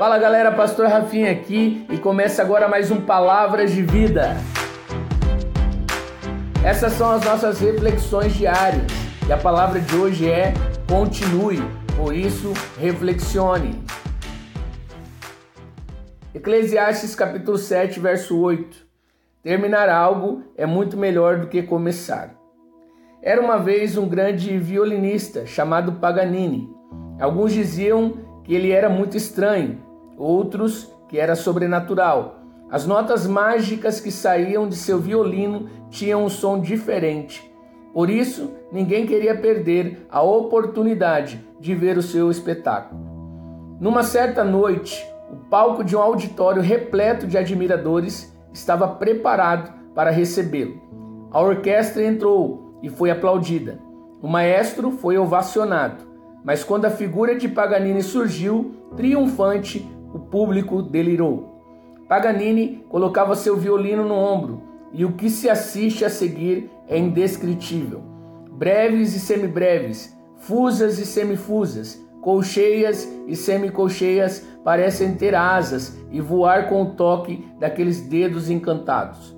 Fala galera, Pastor Rafinha aqui e começa agora mais um Palavras de Vida. Essas são as nossas reflexões diárias e a palavra de hoje é continue, por isso reflexione. Eclesiastes capítulo 7, verso 8. Terminar algo é muito melhor do que começar. Era uma vez um grande violinista chamado Paganini. Alguns diziam que ele era muito estranho, outros que era sobrenatural. As notas mágicas que saíam de seu violino tinham um som diferente. Por isso, ninguém queria perder a oportunidade de ver o seu espetáculo. Numa certa noite, o palco de um auditório repleto de admiradores estava preparado para recebê-lo. A orquestra entrou e foi aplaudida. O maestro foi ovacionado, mas quando a figura de Paganini surgiu, triunfante, o público delirou. Paganini colocava seu violino no ombro e o que se assiste a seguir é indescritível. Breves e semibreves, fusas e semifusas, colcheias e semicolcheias parecem ter asas e voar com o toque daqueles dedos encantados.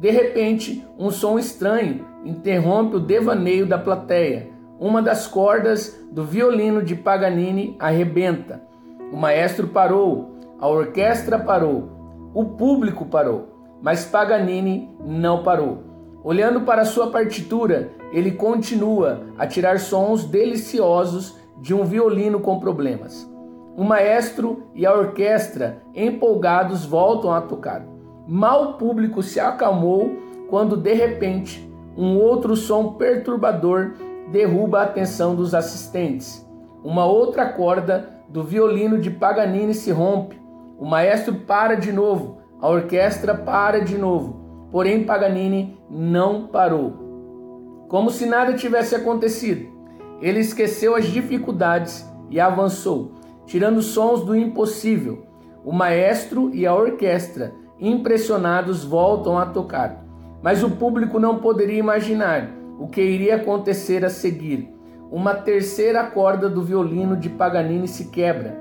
De repente, um som estranho interrompe o devaneio da plateia. Uma das cordas do violino de Paganini arrebenta o maestro parou, a orquestra parou, o público parou, mas Paganini não parou. Olhando para sua partitura, ele continua a tirar sons deliciosos de um violino com problemas. O maestro e a orquestra, empolgados, voltam a tocar. Mal o público se acalmou quando de repente um outro som perturbador derruba a atenção dos assistentes. Uma outra corda do violino de Paganini se rompe. O maestro para de novo, a orquestra para de novo. Porém, Paganini não parou. Como se nada tivesse acontecido. Ele esqueceu as dificuldades e avançou, tirando sons do impossível. O maestro e a orquestra, impressionados, voltam a tocar. Mas o público não poderia imaginar o que iria acontecer a seguir uma terceira corda do violino de Paganini se quebra.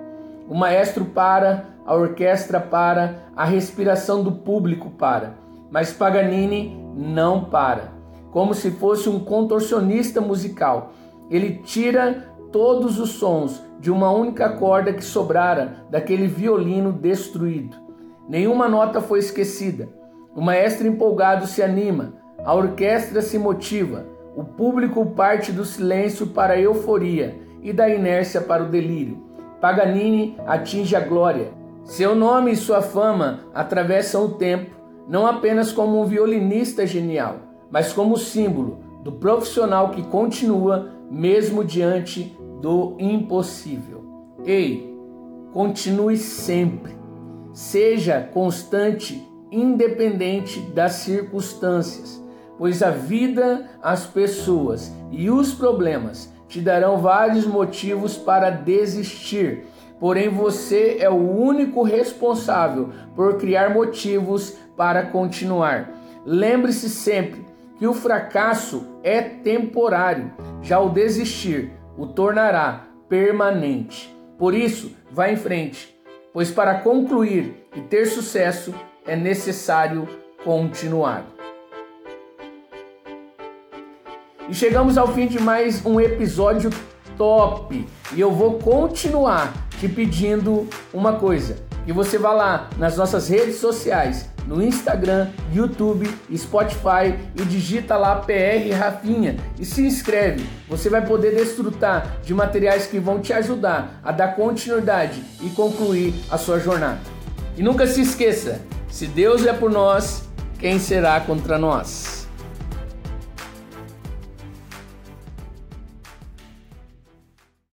O maestro para, a orquestra para, a respiração do público para. Mas Paganini não para. Como se fosse um contorcionista musical, ele tira todos os sons de uma única corda que sobrara daquele violino destruído. Nenhuma nota foi esquecida. O maestro empolgado se anima, a orquestra se motiva o público parte do silêncio para a euforia e da inércia para o delírio. Paganini atinge a glória. Seu nome e sua fama atravessam o tempo, não apenas como um violinista genial, mas como símbolo do profissional que continua mesmo diante do impossível. Ei, continue sempre. Seja constante, independente das circunstâncias pois a vida, as pessoas e os problemas te darão vários motivos para desistir. Porém, você é o único responsável por criar motivos para continuar. Lembre-se sempre que o fracasso é temporário, já o desistir o tornará permanente. Por isso, vá em frente, pois para concluir e ter sucesso é necessário continuar. E chegamos ao fim de mais um episódio top. E eu vou continuar te pedindo uma coisa: que você vá lá nas nossas redes sociais, no Instagram, YouTube, Spotify e digita lá PR Rafinha e se inscreve. Você vai poder desfrutar de materiais que vão te ajudar a dar continuidade e concluir a sua jornada. E nunca se esqueça: se Deus é por nós, quem será contra nós?